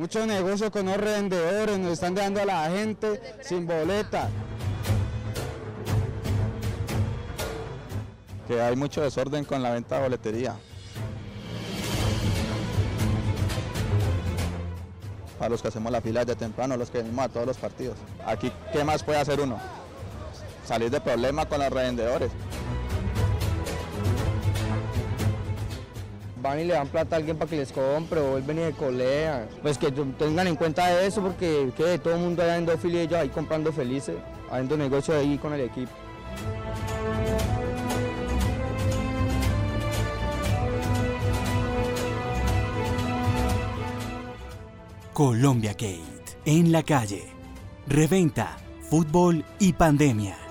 muchos negocios con los revendedores, nos están dejando a la gente sin boleta. Que hay mucho desorden con la venta de boletería. Para los que hacemos la fila de temprano, los que venimos a todos los partidos. Aquí, ¿qué más puede hacer uno? Salir de problema con los revendedores. Van y le dan plata a alguien para que les compre o vuelven y de colea. Pues que tengan en cuenta eso porque que todo el mundo allá en Dofili ellos ahí comprando felices, haciendo negocio ahí con el equipo. Colombia Gate, en la calle, reventa, fútbol y pandemia.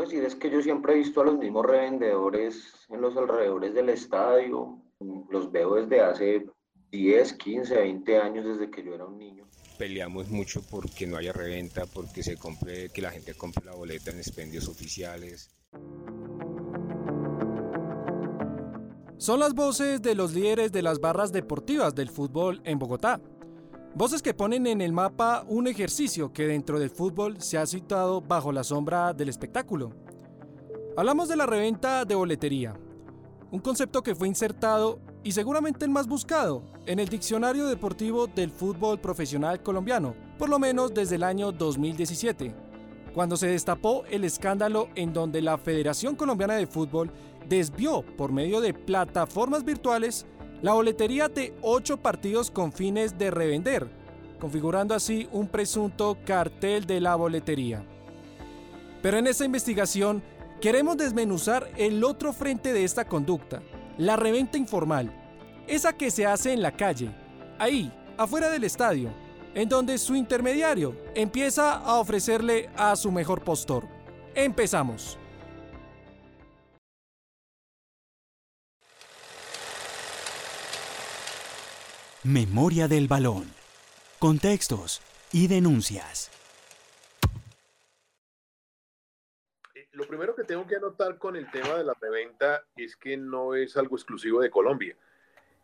Puedo decir es que yo siempre he visto a los mismos revendedores en los alrededores del estadio. Los veo desde hace 10, 15, 20 años, desde que yo era un niño. Peleamos mucho porque no haya reventa, porque se compre, que la gente compre la boleta en expendios oficiales. Son las voces de los líderes de las barras deportivas del fútbol en Bogotá. Voces que ponen en el mapa un ejercicio que dentro del fútbol se ha situado bajo la sombra del espectáculo. Hablamos de la reventa de boletería, un concepto que fue insertado y seguramente el más buscado en el diccionario deportivo del fútbol profesional colombiano, por lo menos desde el año 2017, cuando se destapó el escándalo en donde la Federación Colombiana de Fútbol desvió por medio de plataformas virtuales la boletería de ocho partidos con fines de revender, configurando así un presunto cartel de la boletería. Pero en esta investigación queremos desmenuzar el otro frente de esta conducta, la reventa informal, esa que se hace en la calle, ahí, afuera del estadio, en donde su intermediario empieza a ofrecerle a su mejor postor. Empezamos. Memoria del balón. Contextos y denuncias. Eh, lo primero que tengo que anotar con el tema de la reventa es que no es algo exclusivo de Colombia.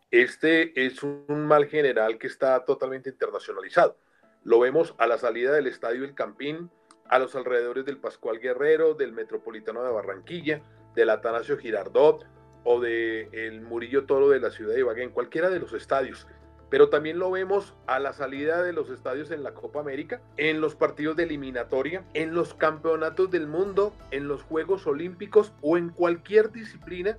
Este es un mal general que está totalmente internacionalizado. Lo vemos a la salida del Estadio El Campín, a los alrededores del Pascual Guerrero, del Metropolitano de Barranquilla, del Atanasio Girardot o del el Murillo Toro de la ciudad de Ibagué, en cualquiera de los estadios pero también lo vemos a la salida de los estadios en la Copa América, en los partidos de eliminatoria, en los campeonatos del mundo, en los Juegos Olímpicos o en cualquier disciplina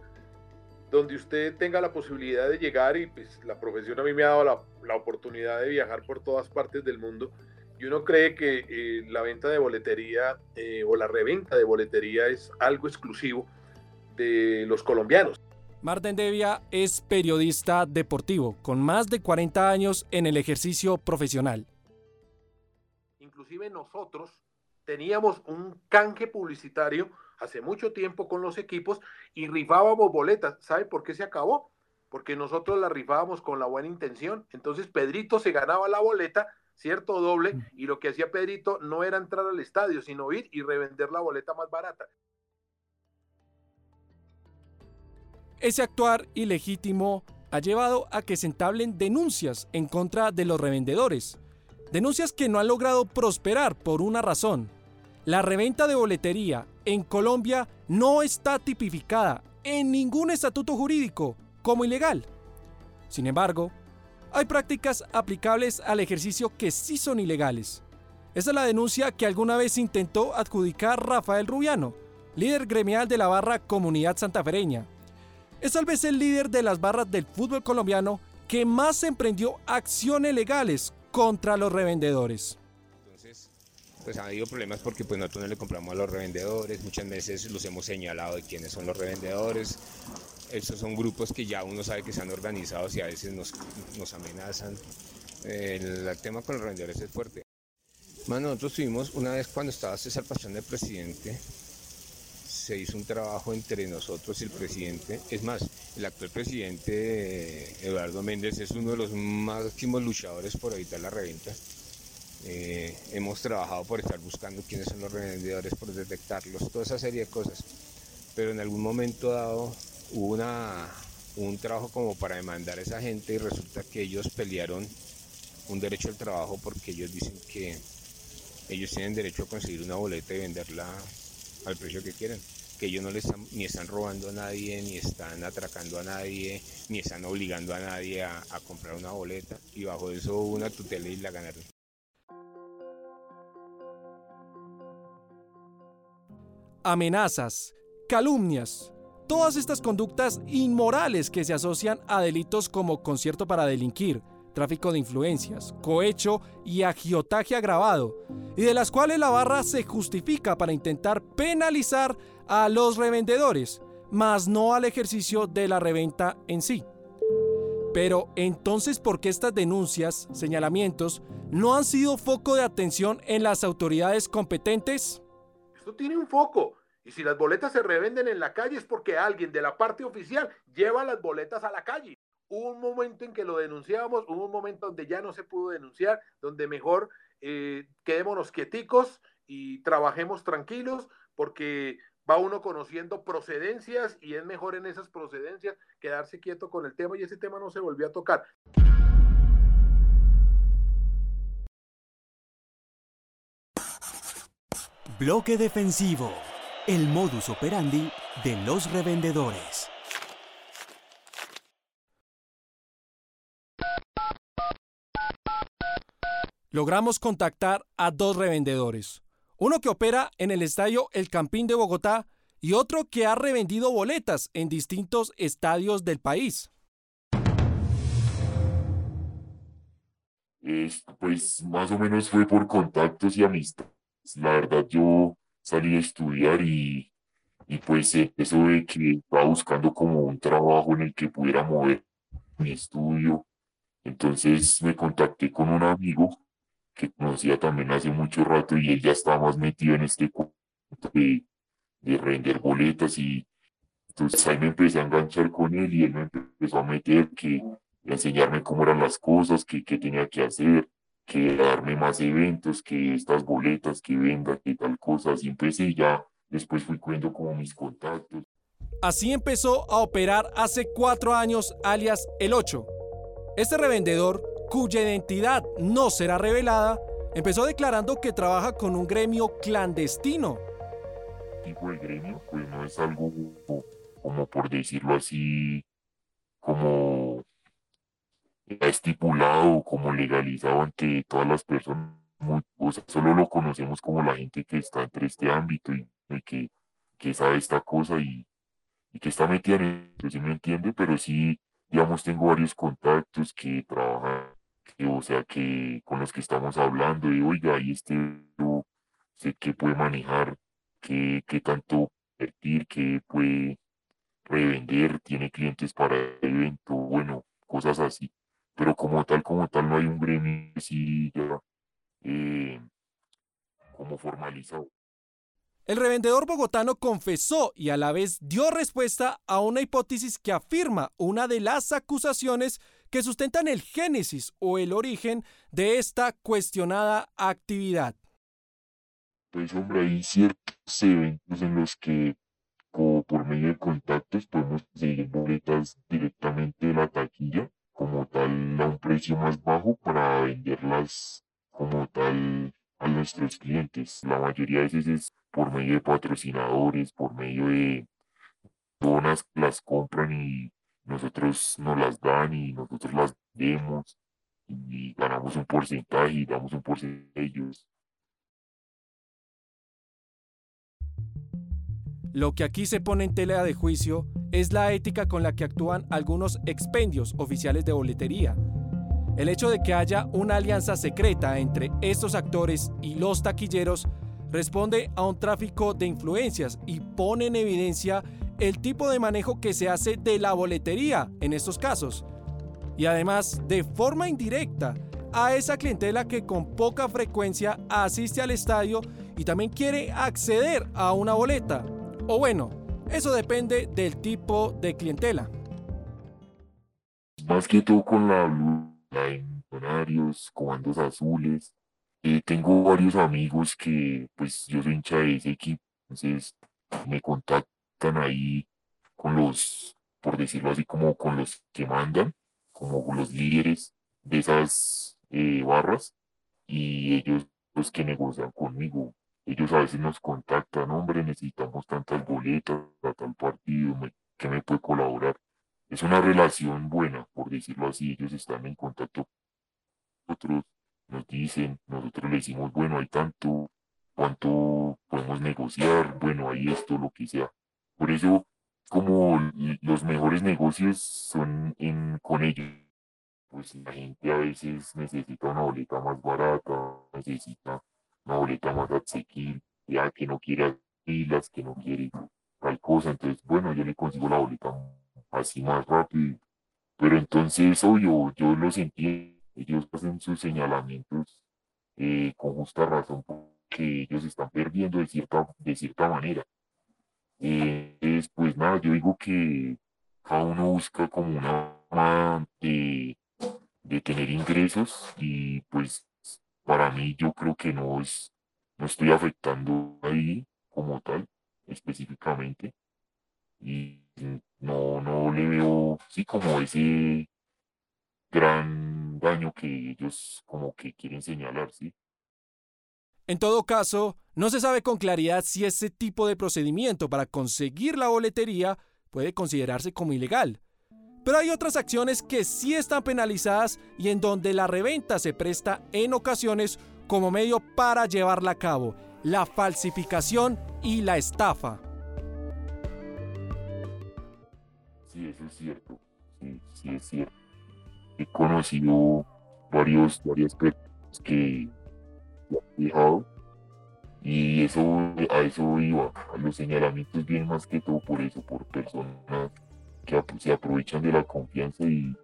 donde usted tenga la posibilidad de llegar y pues la profesión a mí me ha dado la, oportunidad de viajar por todas partes del mundo y uno cree que eh, la venta de boletería eh, o la reventa de boletería es algo exclusivo de los colombianos. Marten Devia es periodista deportivo, con más de 40 años en el ejercicio profesional. Inclusive nosotros teníamos un canje publicitario hace mucho tiempo con los equipos y rifábamos boletas. ¿Sabe por qué se acabó? Porque nosotros la rifábamos con la buena intención. Entonces Pedrito se ganaba la boleta, cierto doble, y lo que hacía Pedrito no era entrar al estadio, sino ir y revender la boleta más barata. Ese actuar ilegítimo ha llevado a que se entablen denuncias en contra de los revendedores. Denuncias que no han logrado prosperar por una razón. La reventa de boletería en Colombia no está tipificada en ningún estatuto jurídico como ilegal. Sin embargo, hay prácticas aplicables al ejercicio que sí son ilegales. Esa es la denuncia que alguna vez intentó adjudicar Rafael Rubiano, líder gremial de la barra Comunidad Santafereña, es tal vez el líder de las barras del fútbol colombiano que más emprendió acciones legales contra los revendedores. Entonces, pues ha habido problemas porque pues nosotros no le compramos a los revendedores, muchas veces los hemos señalado de quiénes son los revendedores. Estos son grupos que ya uno sabe que se han organizado y a veces nos, nos amenazan. El, tema con los revendedores es fuerte. Bueno, nosotros tuvimos una vez cuando estaba César Pastrana de presidente, se hizo un trabajo entre nosotros y el presidente. Es más, el actual presidente, Eduardo Méndez, es uno de los máximos luchadores por evitar la reventa. Eh, hemos trabajado por estar buscando quiénes son los revendedores, por detectarlos, toda esa serie de cosas. pero en algún momento dado hubo un trabajo como para demandar a esa gente y resulta que ellos pelearon un derecho al trabajo porque ellos dicen que ellos tienen derecho a conseguir una boleta y venderla al precio que quieren que ellos no le están, ni están robando a nadie, ni están atracando a nadie, ni están obligando a nadie a, comprar una boleta y bajo eso una tutela y la ganaron. amenazas, calumnias, todas estas conductas inmorales que se asocian a delitos como concierto para delinquir, tráfico de influencias, cohecho y agiotaje agravado, y de las cuales la barra se justifica para intentar penalizar a los revendedores, más no al ejercicio de la reventa en sí. Pero entonces, ¿por qué estas denuncias, señalamientos, no han sido foco de atención en las autoridades competentes? Esto tiene un foco. Y si las boletas se revenden en la calle es porque alguien de la parte oficial lleva las boletas a la calle. Hubo un momento en que lo denunciábamos, hubo un momento donde ya no se pudo denunciar, donde mejor eh, quedémonos quieticos y trabajemos tranquilos, porque va uno conociendo procedencias y es mejor en esas procedencias quedarse quieto con el tema y ese tema no se volvió a tocar. Bloque defensivo. El modus operandi de los revendedores. Logramos contactar a dos revendedores. Uno que opera en el estadio El Campín de Bogotá y otro que ha revendido boletas en distintos estadios del país. pues más o menos fue por contactos y amistad. La verdad yo salí a estudiar y, y pues eh, eso de que estaba buscando como un trabajo en el que pudiera mover mi estudio. Entonces me contacté con un amigo que conocía también hace mucho rato y él ya estaba más metido en este cuento de, de render boletas y entonces ahí me empecé a enganchar con él y él me empezó a meter que a enseñarme cómo eran las cosas, que, que tenía que hacer, que darme más eventos, que estas boletas que venda, que tal cosa, así empecé ya después fui cuento como mis contactos. Así empezó a operar hace cuatro años alias El 8. Este revendedor cuya identidad no será revelada, empezó declarando que trabaja con un gremio clandestino. Tipo de gremio, pues no es algo como por decirlo así, como estipulado, como legalizado ante todas las personas. o sea, solo lo conocemos como la gente que está entre este ámbito y, que, que, sabe esta cosa y, y que está metida en eso, ¿sí me entiende? Pero sí, digamos, tengo varios contactos que trabajan o sea, que con los que estamos hablando, y oiga, y este sé que puede manejar, que, que tanto invertir, que puede revender, tiene clientes para evento, bueno, cosas así. Pero como tal, como tal, no hay un gremio así ya eh, como formalizado. El revendedor bogotano confesó y a la vez dio respuesta a una hipótesis que afirma una de las acusaciones que sustentan el génesis o el origen de esta cuestionada actividad. Pues hombre, hay ciertos eventos en los que como por medio de contactos podemos conseguir boletas directamente de la taquilla como tal a un precio más bajo para venderlas como tal a nuestros clientes. La mayoría de veces es por medio de patrocinadores, por medio de donas las compran y nosotros nos las dan y nosotros las demos y ganamos un porcentaje y damos un porcentaje a ellos. Lo que aquí se pone en tela de juicio es la ética con la que actúan algunos expendios oficiales de boletería. El hecho de que haya una alianza secreta entre estos actores y los taquilleros responde a un tráfico de influencias y pone en evidencia el tipo de manejo que se hace de la boletería en estos casos. Y además, de forma indirecta, a esa clientela que con poca frecuencia asiste al estadio y también quiere acceder a una boleta. O bueno, eso depende del tipo de clientela. Más que todo con la luna en horarios, comandos azules. Eh, tengo varios amigos que, pues, yo soy hincha de ese equipo, entonces me contactan contactan ahí con los, por decirlo así, como con los que mandan, como los líderes de esas eh, barras y ellos los que negocian conmigo. Ellos a veces nos contactan, hombre, necesitamos tantas boletas a tal partido, ¿qué me puede colaborar? Es una relación buena, por decirlo así, ellos están en contacto con nosotros, nos dicen, nosotros le decimos, bueno, hay tanto, cuánto podemos negociar, bueno, hay esto, lo que sea. Por eso, como los mejores negocios son en, con ellos, pues la gente a veces necesita una boleta más barata, necesita una boleta más asequible, ya que no quiere filas, que no quiere tal cosa, entonces, bueno, yo le consigo la boleta así más rápido, pero entonces, obvio, yo los entiendo, ellos hacen sus señalamientos eh, con justa razón, porque ellos están perdiendo de cierta, de cierta manera. Eh, pues nada, yo digo que cada uno busca como una forma de de tener ingresos y pues para mí yo creo que no es, no estoy afectando ahí como tal específicamente y no, no le veo, sí, como ese gran daño que ellos como que quieren señalar, sí. En todo caso, no se sabe con claridad si ese tipo de procedimiento para conseguir la boletería puede considerarse como ilegal, pero hay otras acciones que sí están penalizadas y en donde la reventa se presta en ocasiones como medio para llevarla a cabo, la falsificación y la estafa. Sí, eso es cierto. Sí, sí es cierto. He conocido varios, personas que dejado y eso, a eso iba, a los señalamientos bien más que todo por eso, por personas que se aprovechan de la confianza y,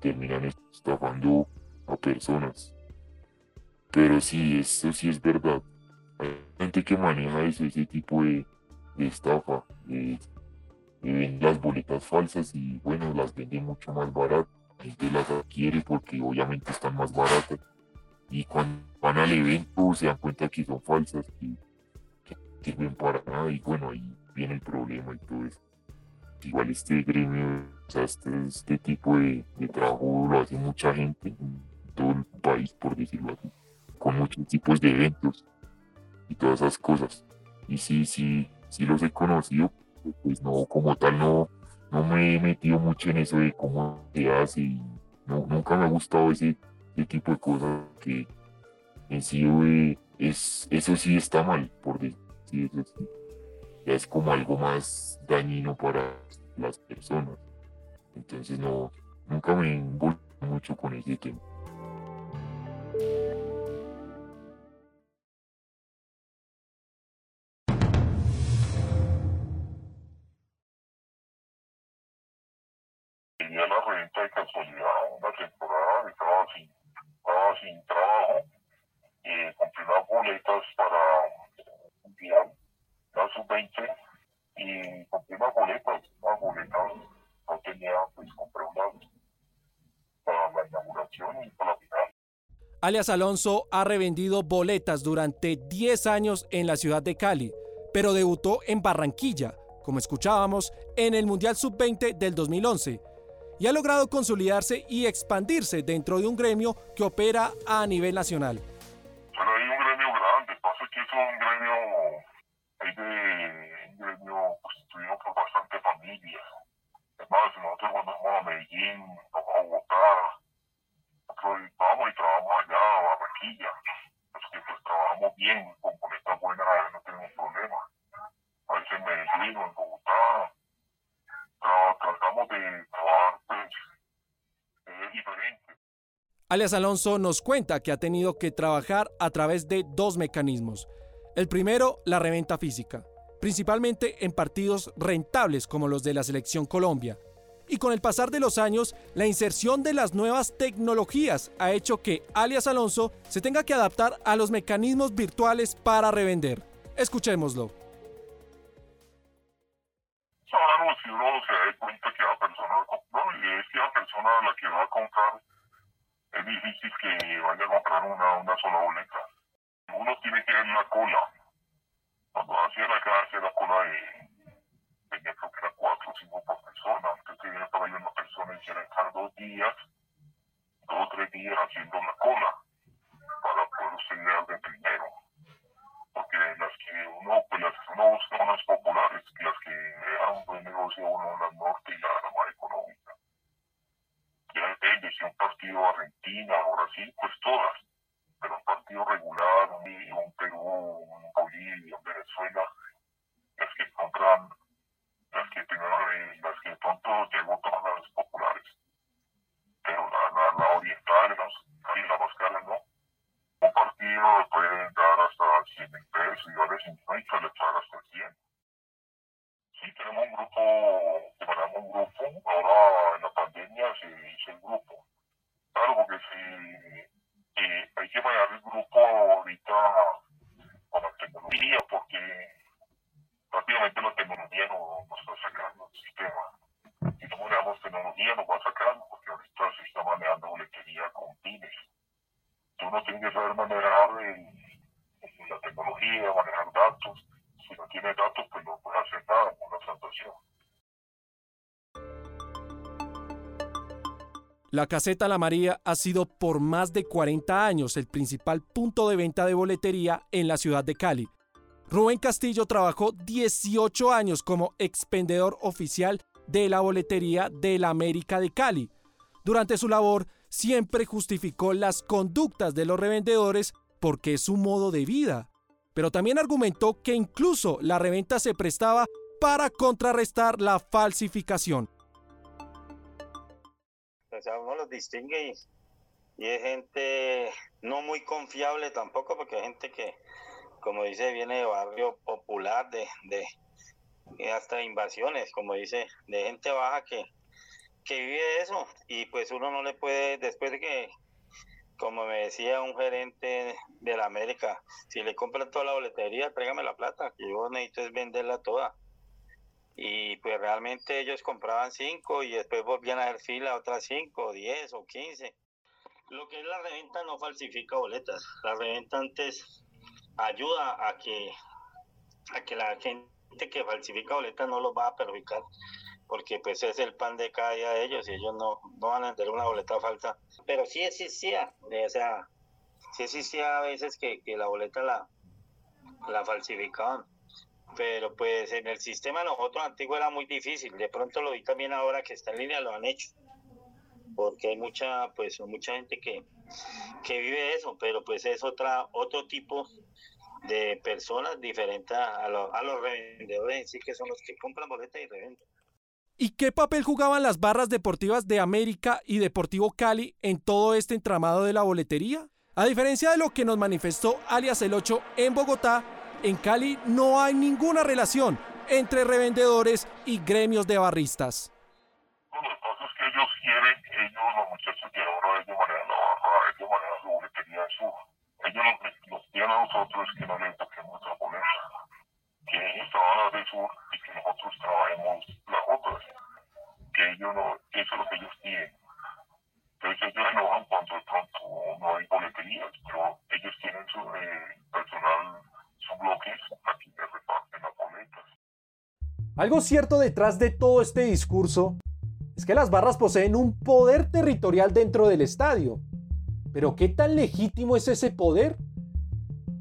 terminan estafando a personas. Pero sí, eso sí es verdad. Hay gente que maneja eso, ese tipo de, estafa. las boletas falsas y bueno, las vende mucho más baratas. La gente las adquiere porque obviamente están más baratas. Y cuando van al evento se dan cuenta que son falsas, que no sirven para nada. Y bueno, ahí viene el problema y todo eso igual este gremio, o sea, este, este tipo de, trabajo lo hace mucha gente en todo el país, por decirlo así, con muchos tipos de eventos y todas esas cosas. Y sí, sí, sí los he conocido, pues no, como tal, no, no me he metido mucho en eso de cómo se hace y no, nunca me ha gustado ese, tipo de cosas que en sí es, eso sí está mal, por decir eso sí es como algo más dañino para las personas. Entonces no, nunca me involucro mucho con ese tema. Alias Alonso ha revendido boletas durante 10 años en la ciudad de Cali, pero debutó en Barranquilla, como escuchábamos, en el Mundial Sub-20 del 2011, y ha logrado consolidarse y expandirse dentro de un gremio que opera a nivel nacional. Pero hay un gremio grande, pasa que es un gremio hay de un gremio constituido por bastante familias. Además, nosotros cuando vamos a Medellín, vamos a Bogotá, vamos y trabajamos allá a Barranquilla. Así que pues trabajamos bien, con boletas buenas, no tenemos problema. A veces en Medellín o en Bogotá, tratamos de trabajar pues, es diferente. Alias Alonso nos cuenta que ha tenido que trabajar a través de dos mecanismos el primero, la reventa física, principalmente en partidos rentables como los de la Selección Colombia. Y con el pasar de los años, la inserción de las nuevas tecnologías ha hecho que alias Alonso se tenga que adaptar a los mecanismos virtuales para revender. Escuchémoslo. Claro, si uno se da cuenta que la persona compró y es que la persona a la que va a comprar es difícil que vaya a comprar una, una sola boleta uno tiene que ver la cola. Cuando hacía la hacer la cola de, persona. Antes que viene por ahí una persona y quiere estar dos días, dos o tres días haciendo la cola para poder llegar de primero. Porque las que uno, pues las que uno busca populares, las que le dan un buen negocio a uno la norte y la, la más económica. Ya depende, si un partido Argentina o Brasil, pues todas. Pero un partido regular, un, un Perú, un Bolivia, un Venezuela, las que compran, las que primero, eh, las que de pronto llegó todas las populares. Pero la, la, la oriental, y la más cara no. Un partido puede dar hasta 100 mil pesos y vale 50 le paga hasta 100. Sí, tenemos un grupo, un grupo, ahora en la pandemia se hizo el grupo. Claro, porque si eh, hay que manejar el grupo ahorita con la tecnología, porque rápidamente la tecnología nos, nos está sacando el sistema. No manejamos tecnología nos va sacando, porque ahorita se está manejando boletería con pines. Uno tiene que saber manejar el, la tecnología, manejar datos. Si no tiene datos, pues no puede hacer nada con una transacción. La caseta La María ha sido por más de 40 años el principal punto de venta de boletería en la ciudad de Cali. Rubén Castillo trabajó 18 años como expendedor oficial de la boletería de la América de Cali. Durante su labor siempre justificó las conductas de los revendedores porque es su modo de vida. Pero también argumentó que incluso la reventa se prestaba para contrarrestar la falsificación. O sea, uno los distingue y, y es gente no muy confiable tampoco, porque hay gente que, como dice, viene de barrio popular, de, de hasta invasiones, como dice, de gente baja que, que vive eso. Y pues uno no le puede, después de que, como me decía un gerente de la América, si le compran toda la boletería, tráigame la plata, que yo necesito es venderla toda. Y pues realmente ellos compraban cinco y después volvían a hacer fila otras cinco, diez o quince. Lo que es la reventa no falsifica boletas. La reventa antes ayuda a que, a que la gente que falsifica boletas no los va a perjudicar porque pues es el pan de cada día de ellos y ellos no, no van a tener una boleta falsa. Pero sí existía, o sea, sí existía a veces que, que la boleta la, la falsificaban. Pero pues en el sistema nosotros antiguo era muy difícil. De pronto lo vi también ahora que está en línea, lo han hecho. Porque hay mucha, pues, mucha gente que, que vive eso, pero pues es otra, otro tipo de personas diferentes a, lo, a los revendedores en sí, que son los que compran boletas y revenden. ¿Y qué papel jugaban las barras deportivas de América y Deportivo Cali en todo este entramado de la boletería? A diferencia de lo que nos manifestó alias el 8 en Bogotá, en Cali no hay ninguna relación entre revendedores y gremios de barristas. Bueno, lo que pasa es que ellos quieren, ellos, los muchachos que ahora ellos manejan la barra, ellos manejan su boletería en sur. Ellos nos, nos piden a nosotros que no les toquemos la boleta, que ellos trabajan de sur y que nosotros trabajemos las otras, que ellos no, eso es lo que ellos piden. Entonces ellos se enojan cuando de pronto no hay boleterías, pero ellos tienen su eh, personal, sus bloques, aquí les reparten las boletas. Algo cierto detrás de todo este discurso es que las barras poseen un poder territorial dentro del estadio. Pero ¿qué tan legítimo es ese poder?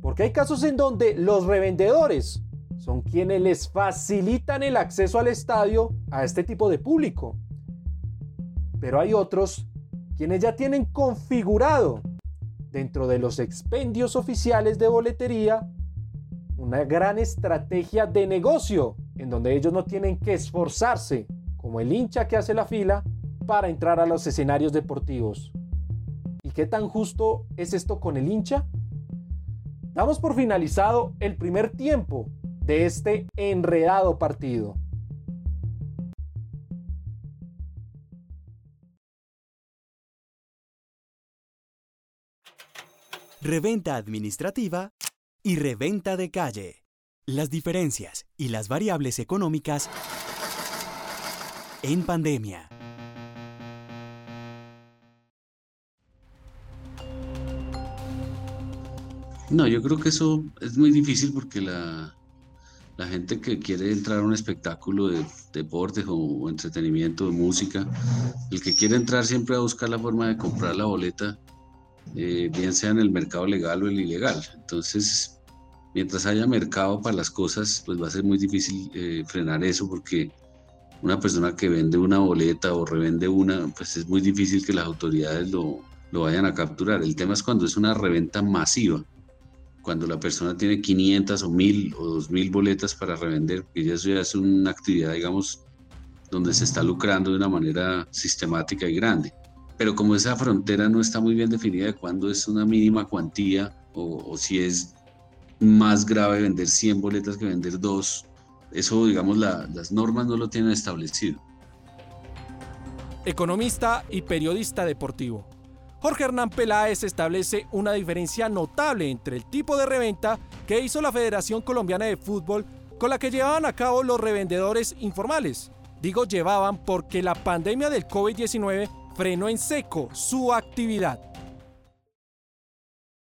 Porque hay casos en donde los revendedores son quienes les facilitan el acceso al estadio a este tipo de público. Pero hay otros quienes ya tienen configurado dentro de los expendios oficiales de boletería una gran estrategia de negocio en donde ellos no tienen que esforzarse como el hincha que hace la fila para entrar a los escenarios deportivos. ¿Y qué tan justo es esto con el hincha? Damos por finalizado el primer tiempo de este enredado partido. Reventa administrativa y reventa de calle. Las diferencias y las variables económicas en pandemia. No, yo creo que eso es muy difícil porque la, gente que quiere entrar a un espectáculo de deporte o entretenimiento, de música, el que quiere entrar siempre va a buscar la forma de comprar la boleta, eh, bien sea en el mercado legal o el ilegal. Entonces, mientras haya mercado para las cosas, pues va a ser muy difícil eh, frenar eso porque una persona que vende una boleta o revende una, pues es muy difícil que las autoridades lo vayan a capturar. El tema es cuando es una reventa masiva cuando la persona tiene 500 o 1000 o 2000 boletas para revender, y eso ya es una actividad, digamos, donde se está lucrando de una manera sistemática y grande. Pero como esa frontera no está muy bien definida de cuándo es una mínima cuantía o, si es más grave vender 100 boletas que vender dos, eso, digamos, las normas no lo tienen establecido. Economista y periodista deportivo. Jorge Hernán Peláez establece una diferencia notable entre el tipo de reventa que hizo la Federación Colombiana de Fútbol con la que llevaban a cabo los revendedores informales. Digo llevaban porque la pandemia del COVID-19 frenó en seco su actividad.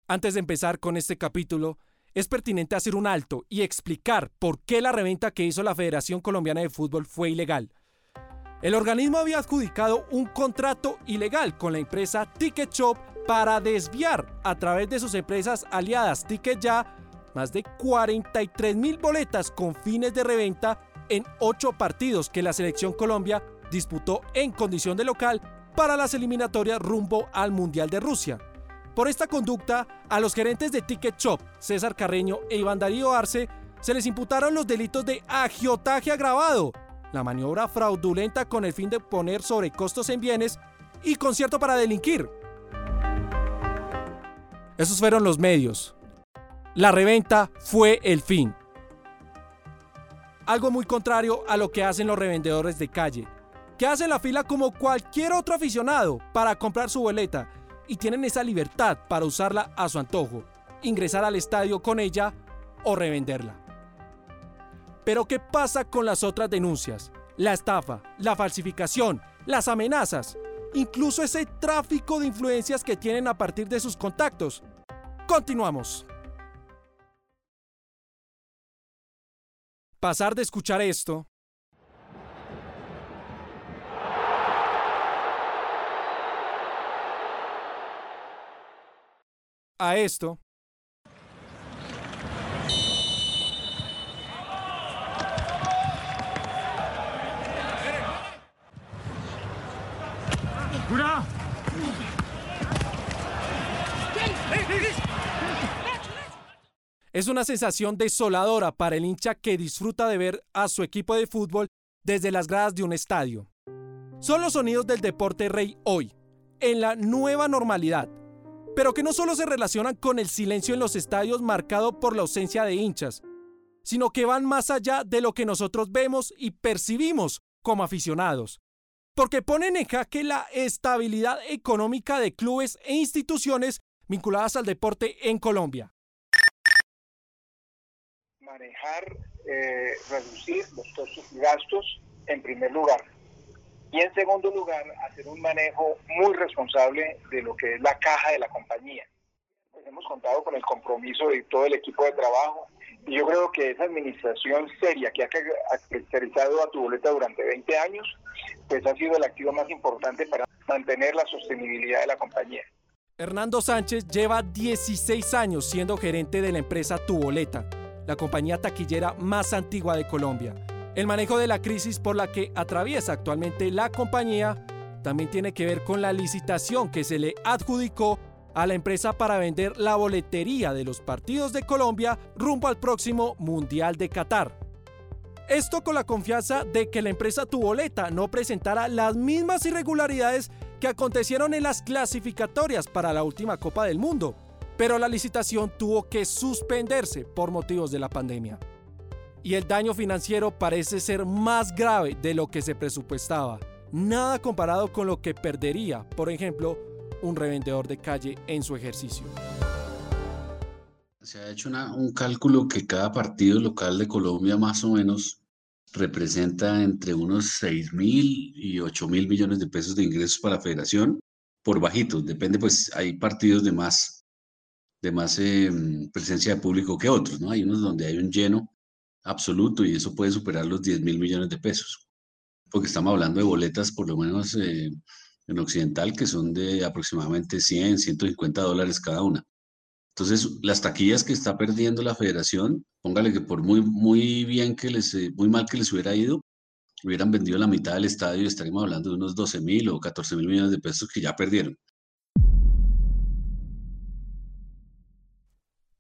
Antes de empezar con este capítulo, es pertinente hacer un alto y explicar por qué la reventa que hizo la Federación Colombiana de Fútbol fue ilegal. El organismo había adjudicado un contrato ilegal con la empresa Ticket Shop para desviar a través de sus empresas aliadas Ticket Ya más de 43 mil boletas con fines de reventa en ocho partidos que la selección Colombia disputó en condición de local para las eliminatorias rumbo al Mundial de Rusia. Por esta conducta, a los gerentes de Ticket Shop, César Carreño e Iván Darío Arce, se les imputaron los delitos de agiotaje agravado, la maniobra fraudulenta con el fin de poner sobrecostos en bienes y concierto para delinquir. Esos fueron los medios. La reventa fue el fin. Algo muy contrario a lo que hacen los revendedores de calle, que hacen la fila como cualquier otro aficionado para comprar su boleta y tienen esa libertad para usarla a su antojo, ingresar al estadio con ella o revenderla. Pero ¿qué pasa con las otras denuncias? La estafa, la falsificación, las amenazas, incluso ese tráfico de influencias que tienen a partir de sus contactos. Continuamos. Pasar de escuchar esto a esto Es una sensación desoladora para el hincha que disfruta de ver a su equipo de fútbol desde las gradas de un estadio. Son los sonidos del deporte rey hoy, en la nueva normalidad, pero que no solo se relacionan con el silencio en los estadios marcado por la ausencia de hinchas, sino que van más allá de lo que nosotros vemos y percibimos como aficionados, porque ponen en jaque la estabilidad económica de clubes e instituciones vinculadas al deporte en Colombia manejar, eh, reducir los costos y gastos en primer lugar. Y en segundo lugar, hacer un manejo muy responsable de lo que es la caja de la compañía. Pues hemos contado con el compromiso de todo el equipo de trabajo y yo creo que esa administración seria que ha caracterizado a tu boleta durante 20 años, pues ha sido el activo más importante para mantener la sostenibilidad de la compañía. Hernando Sánchez lleva 16 años siendo gerente de la empresa Tu Boleta la compañía taquillera más antigua de Colombia. El manejo de la crisis por la que atraviesa actualmente la compañía también tiene que ver con la licitación que se le adjudicó a la empresa para vender la boletería de los partidos de Colombia rumbo al próximo Mundial de Qatar. Esto con la confianza de que la empresa Tu Boleta no presentara las mismas irregularidades que acontecieron en las clasificatorias para la última Copa del Mundo pero la licitación tuvo que suspenderse por motivos de la pandemia. Y el daño financiero parece ser más grave de lo que se presupuestaba, nada comparado con lo que perdería, por ejemplo, un revendedor de calle en su ejercicio. Se ha hecho un cálculo que cada partido local de Colombia más o menos representa entre unos 6 mil y 8 mil millones de pesos de ingresos para la federación, por bajitos, depende, pues hay partidos de más de más em, presencia de público que otros, ¿no? Hay unos donde hay un lleno absoluto y eso puede superar los 10 mil millones de pesos, porque estamos hablando de boletas por lo menos eh, en Occidental que son de aproximadamente 100, 150 dólares cada una. Entonces, las taquillas que está perdiendo la federación, póngale que por muy, muy bien que les, eh, muy mal que les hubiera ido, hubieran vendido la mitad del estadio y estaríamos hablando de unos 12 mil o 14 mil millones de pesos que ya perdieron.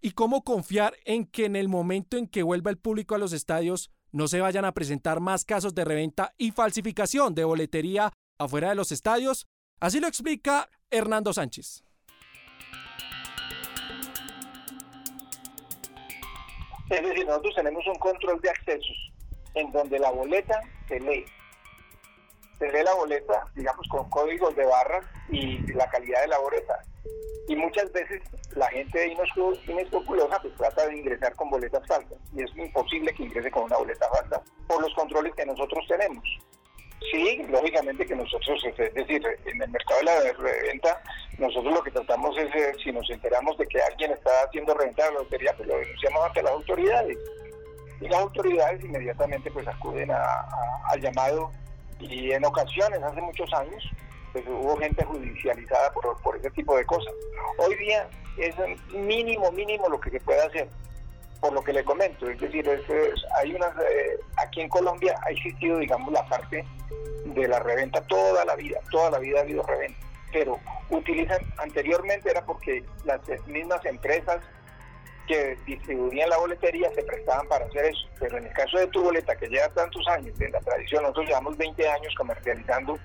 ¿Y cómo confiar en que en el momento en que vuelva el público a los estadios no se vayan a presentar más casos de reventa y falsificación de boletería afuera de los estadios? Así lo explica Hernando Sánchez. Es decir, nosotros tenemos un control de accesos en donde la boleta se lee. Se lee la boleta, digamos, con códigos de barras y la calidad de la boleta. Y muchas veces la gente inescrupulosa pues trata de ingresar con boletas falsas y es imposible que ingrese con una boleta falsa por los controles que nosotros tenemos. Sí, lógicamente que nosotros, es decir, en el mercado de la reventa, nosotros lo que tratamos es, eh, si nos enteramos de que alguien está haciendo reventa de la lotería, pues lo denunciamos ante las autoridades. Y las autoridades inmediatamente pues acuden al llamado y en ocasiones, hace muchos años, pues hubo gente judicializada por, por ese tipo de cosas. Hoy día es mínimo, mínimo lo que se puede hacer por lo que le comento, es decir, hay unas, eh, aquí en Colombia ha existido, digamos, la parte de la reventa toda la vida, toda la vida ha habido reventa, pero utilizan, anteriormente era porque las mismas empresas que distribuían la boletería se prestaban para hacer eso, pero en el caso de tu boleta que lleva tantos años en la tradición, nosotros llevamos 20 años comercializando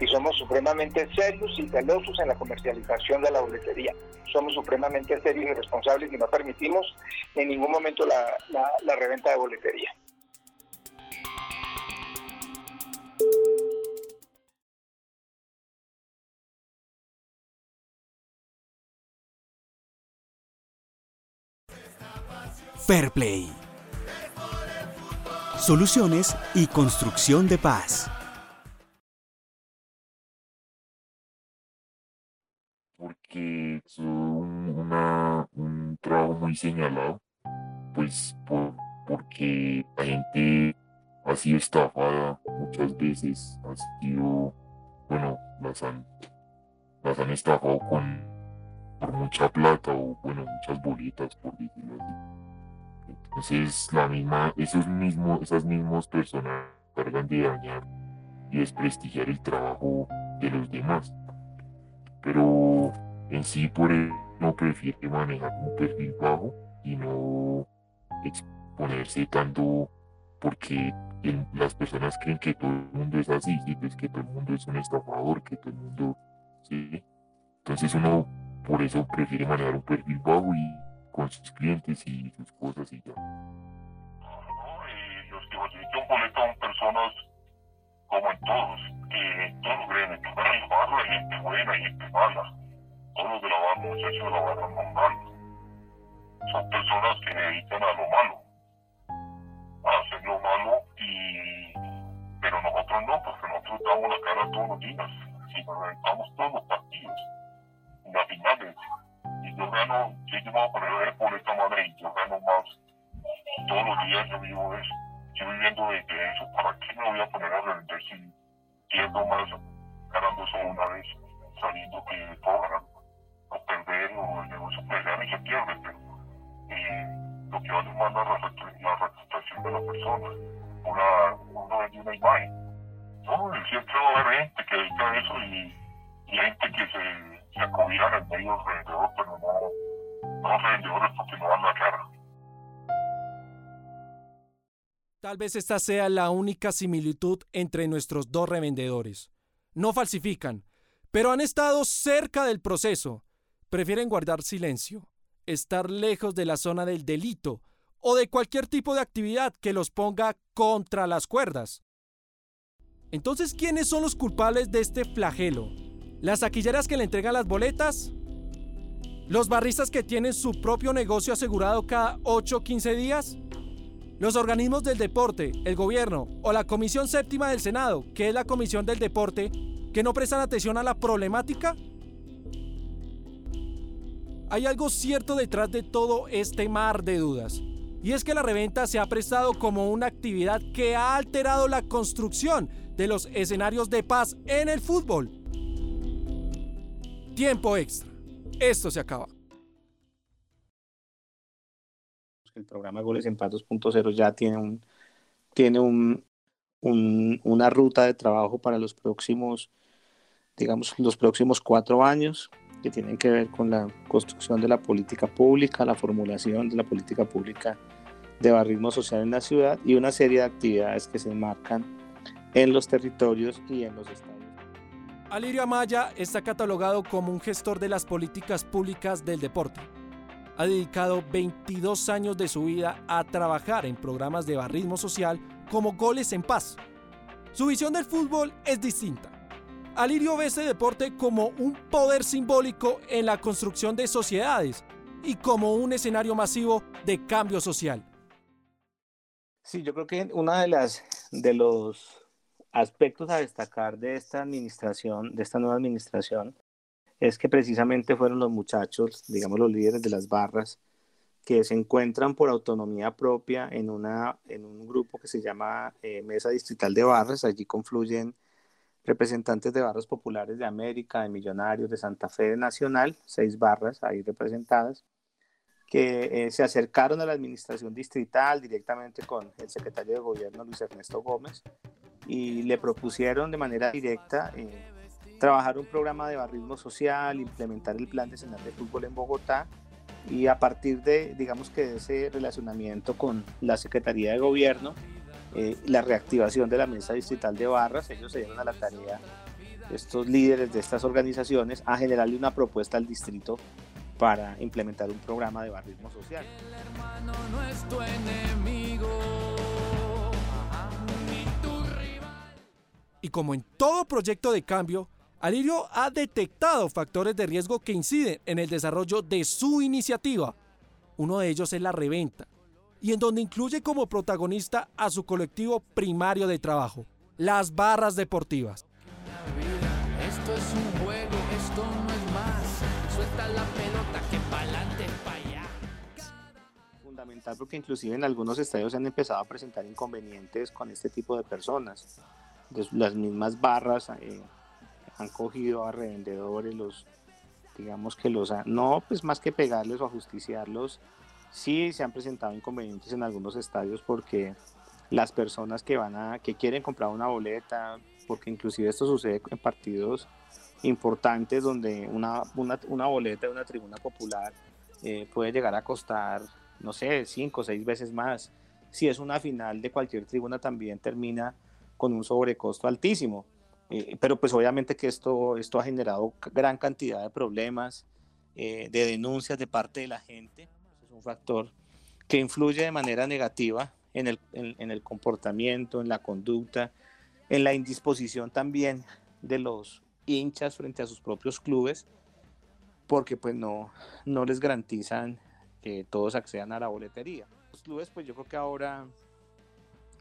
y somos supremamente serios y celosos en la comercialización de la boletería. Somos supremamente serios y responsables y no permitimos en ningún momento la, la reventa de boletería. Fair Play. Soluciones y construcción de paz. Porque es un trabajo muy señalado, pues por, porque la gente ha sido estafada muchas veces, ha sido, bueno, las han, las han estafado con, por mucha plata o, bueno, muchas bolitas, por decirlo así. Entonces, la misma, esos mismos, esas mismas personas cargan de dañar y desprestigiar el trabajo de los demás pero en sí por no prefiere manejar un perfil bajo y no exponerse tanto porque las personas creen que todo el mundo es así, y pues que todo el mundo es un estafador, que todo el mundo, sí. Entonces uno por eso prefiere manejar un perfil bajo y con sus clientes y sus cosas y ya. los que boletos son personas como en todos, todos que barro hay gente buena, hay gente mala. Todos de la barra, muchachos de la barra normal. Son personas que dedican a lo malo, a hacer lo malo, y pero nosotros no, porque nosotros damos la cara todos los días. Si nos reventamos todos los partidos, las finales, y yo gano, yo me voy a poner por esta manera y yo gano más, todos los días yo vivo eso estoy viviendo de, eso, ¿para qué me voy a poner a revender si pierdo más ganando solo una vez, sabiendo que puedo ganar y pierde, pero eh, lo que vale más la, la reputación de la persona, una, vende una imagen. No, siempre va a haber gente que dedica eso y, y gente que se, se acobija en el medio revendedor, pero no, no revendedores porque no dan la cara. Tal vez esta sea la única similitud entre nuestros dos revendedores. No falsifican, pero han estado cerca del proceso. Prefieren guardar silencio, estar lejos de la zona del delito o de cualquier tipo de actividad que los ponga contra las cuerdas. Entonces, ¿quiénes son los culpables de este flagelo? ¿Las taquilleras que le entregan las boletas? ¿Los barristas que tienen su propio negocio asegurado cada 8 o 15 días? Los organismos del deporte, el gobierno o la Comisión Séptima del Senado, que es la Comisión del Deporte, que no prestan atención a la problemática? ¿Hay algo cierto detrás de todo este mar de dudas? Y es que la reventa se ha prestado como una actividad que ha alterado la construcción de los escenarios de paz en el fútbol. Tiempo extra. Esto se acaba. El programa Goles en Paz 2.0 ya tiene un, tiene un, una ruta de trabajo para los próximos, digamos, los próximos cuatro años que tienen que ver con la construcción de la política pública, la formulación de la política pública de barrismo social en la ciudad y una serie de actividades que se enmarcan en los territorios y en los estados. Alirio Amaya está catalogado como un gestor de las políticas públicas del deporte. Ha dedicado 22 años de su vida a trabajar en programas de barrismo social como Goles en Paz. Su visión del fútbol es distinta. Alirio ve este deporte como un poder simbólico en la construcción de sociedades y como un escenario masivo de cambio social. Sí, yo creo que una de las de los aspectos a destacar de esta administración, de esta nueva administración, es que precisamente fueron los muchachos, digamos los líderes de las barras, que se encuentran por autonomía propia en, una, en un grupo que se llama eh, Mesa Distrital de Barras. Allí confluyen representantes de barras populares de América, de Millonarios, de Santa Fe Nacional, seis barras ahí representadas, que eh, se acercaron a la administración distrital directamente con el secretario de gobierno Luis Ernesto Gómez y le propusieron de manera directa eh, trabajar un programa de barrismo social, implementar el plan decenal de fútbol en Bogotá y a partir de, digamos que de ese relacionamiento con la Secretaría de Gobierno, eh, la reactivación de la mesa distrital de barras, ellos se dieron a la tarea, estos líderes de estas organizaciones, a generarle una propuesta al distrito para implementar un programa de barrismo social. Y como en todo proyecto de cambio, Alirio ha detectado factores de riesgo que inciden en el desarrollo de su iniciativa. Uno de ellos es la reventa, y en donde incluye como protagonista a su colectivo primario de trabajo, las barras deportivas. Esto es un juego, esto no es más. Suelta la pelota que pa'lante pa' allá. Fundamental porque inclusive en algunos estadios se han empezado a presentar inconvenientes con este tipo de personas. Las mismas barras eh, han cogido a revendedores, los digamos que los han, no pues más que pegarles o ajusticiarlos, sí se han presentado inconvenientes en algunos estadios porque las personas que van a, que quieren comprar una boleta, porque inclusive esto sucede en partidos importantes donde una, una, boleta de una tribuna popular eh, puede llegar a costar, no sé, cinco o seis veces más. Si es una final de cualquier tribuna también termina con un sobrecosto altísimo. Eh, pero pues obviamente que esto, esto ha generado gran cantidad de problemas, eh, de denuncias de parte de la gente. Un factor que influye de manera negativa en el, en, el comportamiento, en la conducta, en la indisposición también de los hinchas frente a sus propios clubes, porque pues no, no les garantizan que todos accedan a la boletería. Los clubes pues yo creo que ahora,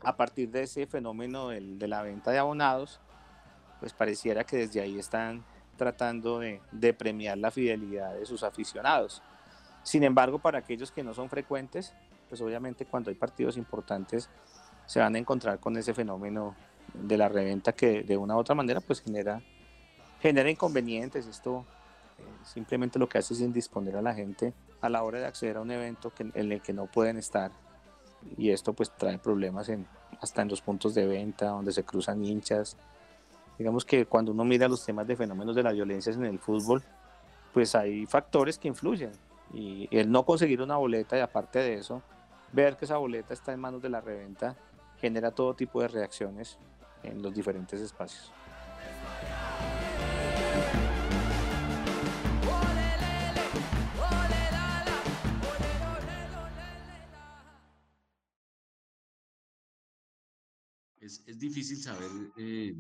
a partir de ese fenómeno de la venta de abonados, pues pareciera que desde ahí están tratando de, de, premiar la fidelidad de sus aficionados. Sin embargo, para aquellos que no son frecuentes, pues obviamente cuando hay partidos importantes se van a encontrar con ese fenómeno de la reventa que de una u otra manera pues genera, genera inconvenientes. Esto eh, simplemente lo que hace es indisponer a la gente a la hora de acceder a un evento en el que no pueden estar y esto pues trae problemas en, hasta en los puntos de venta donde se cruzan hinchas, Digamos que cuando uno mira los temas de fenómenos de la violencia en el fútbol, pues hay factores que influyen. Y el no conseguir una boleta y aparte de eso, ver que esa boleta está en manos de la reventa, genera todo tipo de reacciones en los diferentes espacios. Es, es difícil saber eh,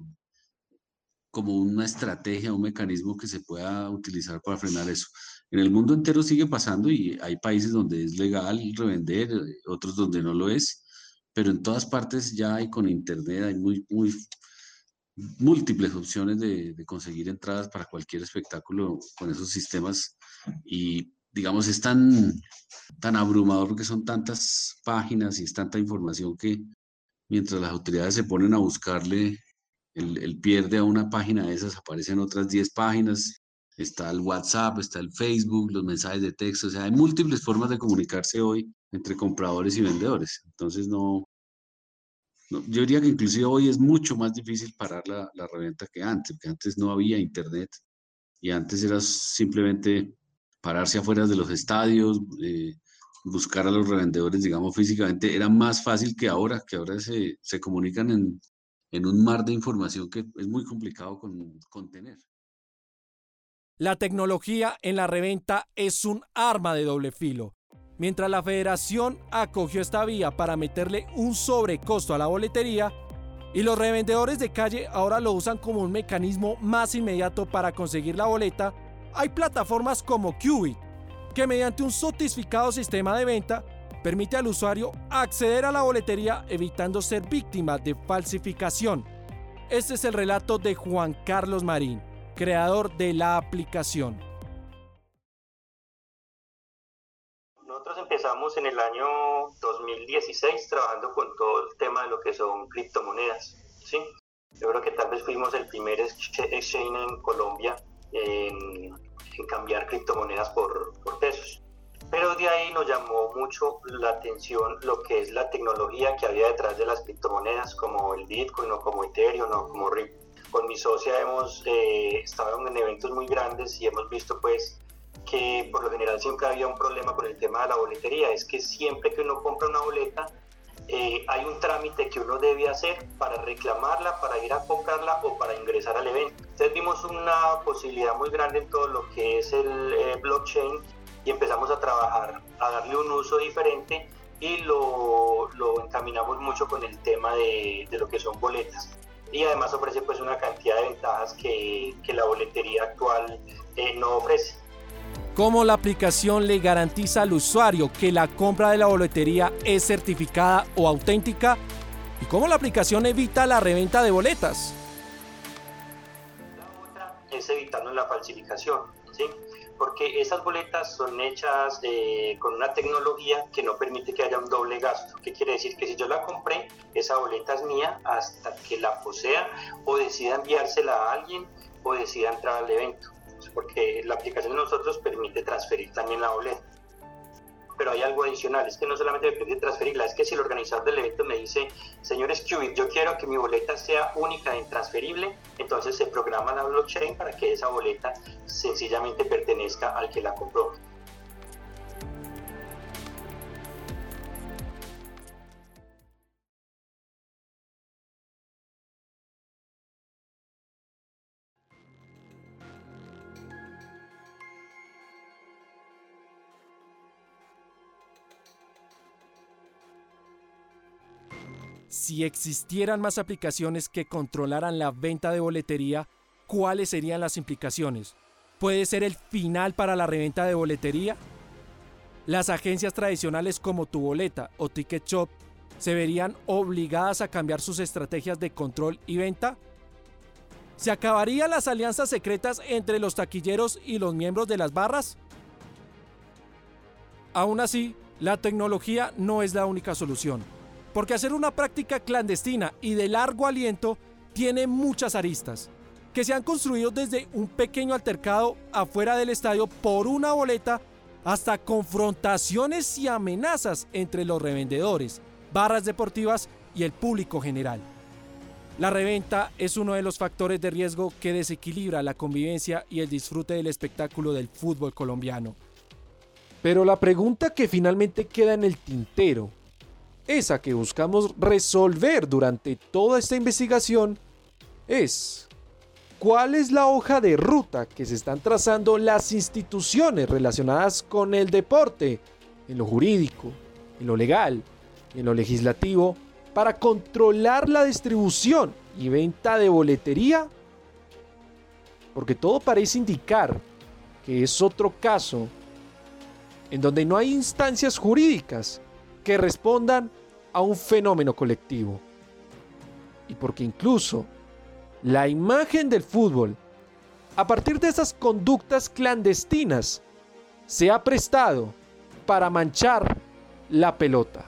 como una estrategia, un mecanismo que se pueda utilizar para frenar eso. En el mundo entero sigue pasando y hay países donde es legal revender, otros donde no lo es, pero en todas partes ya hay con internet, hay muy, muy múltiples opciones de, de conseguir entradas para cualquier espectáculo con esos sistemas y digamos es tan tan abrumador porque son tantas páginas y es tanta información que mientras las autoridades se ponen a buscarle el, pierde a una página de esas, aparecen otras 10 páginas, está el WhatsApp, está el Facebook, los mensajes de texto, o sea, hay múltiples formas de comunicarse hoy entre compradores y vendedores. Entonces, no, yo diría que inclusive hoy es mucho más difícil parar la, la, reventa que antes, porque antes no había internet y antes era simplemente pararse afuera de los estadios, eh, buscar a los revendedores, digamos, físicamente, era más fácil que ahora, que ahora se, se comunican en, en un mar de información que es muy complicado con, contener. La tecnología en la reventa es un arma de doble filo. Mientras la federación acogió esta vía para meterle un sobrecosto a la boletería, y los revendedores de calle ahora lo usan como un mecanismo más inmediato para conseguir la boleta, hay plataformas como Qubit, que mediante un sofistificado sistema de venta permite al usuario acceder a la boletería evitando ser víctima de falsificación. Este es el relato de Juan Carlos Marín, creador de la aplicación. Nosotros empezamos en el año 2016 trabajando con todo el tema de lo que son criptomonedas. ¿sí? Yo creo que tal vez fuimos el primer exchange en Colombia en, cambiar criptomonedas por, por pesos. Pero de ahí nos llamó mucho la atención lo que es la tecnología que había detrás de las criptomonedas, como el Bitcoin o como Ethereum o como RIP. Con mi socia hemos eh, estado en eventos muy grandes y hemos visto pues que por lo general siempre había un problema con el tema de la boletería, es que siempre que uno compra una boleta eh, hay un trámite que uno debe hacer para reclamarla, para ir a comprarla o para ingresar al evento. Entonces vimos una posibilidad muy grande en todo lo que es el eh, blockchain y empezamos a trabajar, a darle un uso diferente y lo, lo encaminamos mucho con el tema de, de, lo que son boletas. Y además ofrece pues una cantidad de ventajas que, que la boletería actual eh, no ofrece. ¿Cómo la aplicación le garantiza al usuario que la compra de la boletería es certificada o auténtica? ¿Y cómo la aplicación evita la reventa de boletas? La otra es evitando la falsificación. ¿sí? Porque esas boletas son hechas eh, con una tecnología que no permite que haya un doble gasto. ¿Qué quiere decir? Que si yo la compré, esa boleta es mía hasta que la posea o decida enviársela a alguien o decida entrar al evento, porque la aplicación de nosotros permite transferir también la boleta pero hay algo adicional, es que no solamente me permite transferirla, es que si el organizador del evento me dice, señores Qubit, yo quiero que mi boleta sea única e intransferible, entonces se programa la blockchain para que esa boleta sencillamente pertenezca al que la compró. Si existieran más aplicaciones que controlaran la venta de boletería, ¿cuáles serían las implicaciones? ¿Puede ser el final para la reventa de boletería? Las agencias tradicionales como Tu Boleta o Ticket Shop se verían obligadas a cambiar sus estrategias de control y venta? ¿Se acabarían las alianzas secretas entre los taquilleros y los miembros de las barras? Aún así, la tecnología no es la única solución porque hacer una práctica clandestina y de largo aliento tiene muchas aristas, que se han construido desde un pequeño altercado afuera del estadio por una boleta hasta confrontaciones y amenazas entre los revendedores, barras deportivas y el público general. La reventa es uno de los factores de riesgo que desequilibra la convivencia y el disfrute del espectáculo del fútbol colombiano. Pero la pregunta que finalmente queda en el tintero esa que buscamos resolver durante toda esta investigación es cuál es la hoja de ruta que se están trazando las instituciones relacionadas con el deporte, en lo jurídico, en lo legal, en lo legislativo, para controlar la distribución y venta de boletería. Porque todo parece indicar que es otro caso en donde no hay instancias jurídicas que respondan a un fenómeno colectivo. Y porque incluso la imagen del fútbol, a partir de esas conductas clandestinas, se ha prestado para manchar la pelota.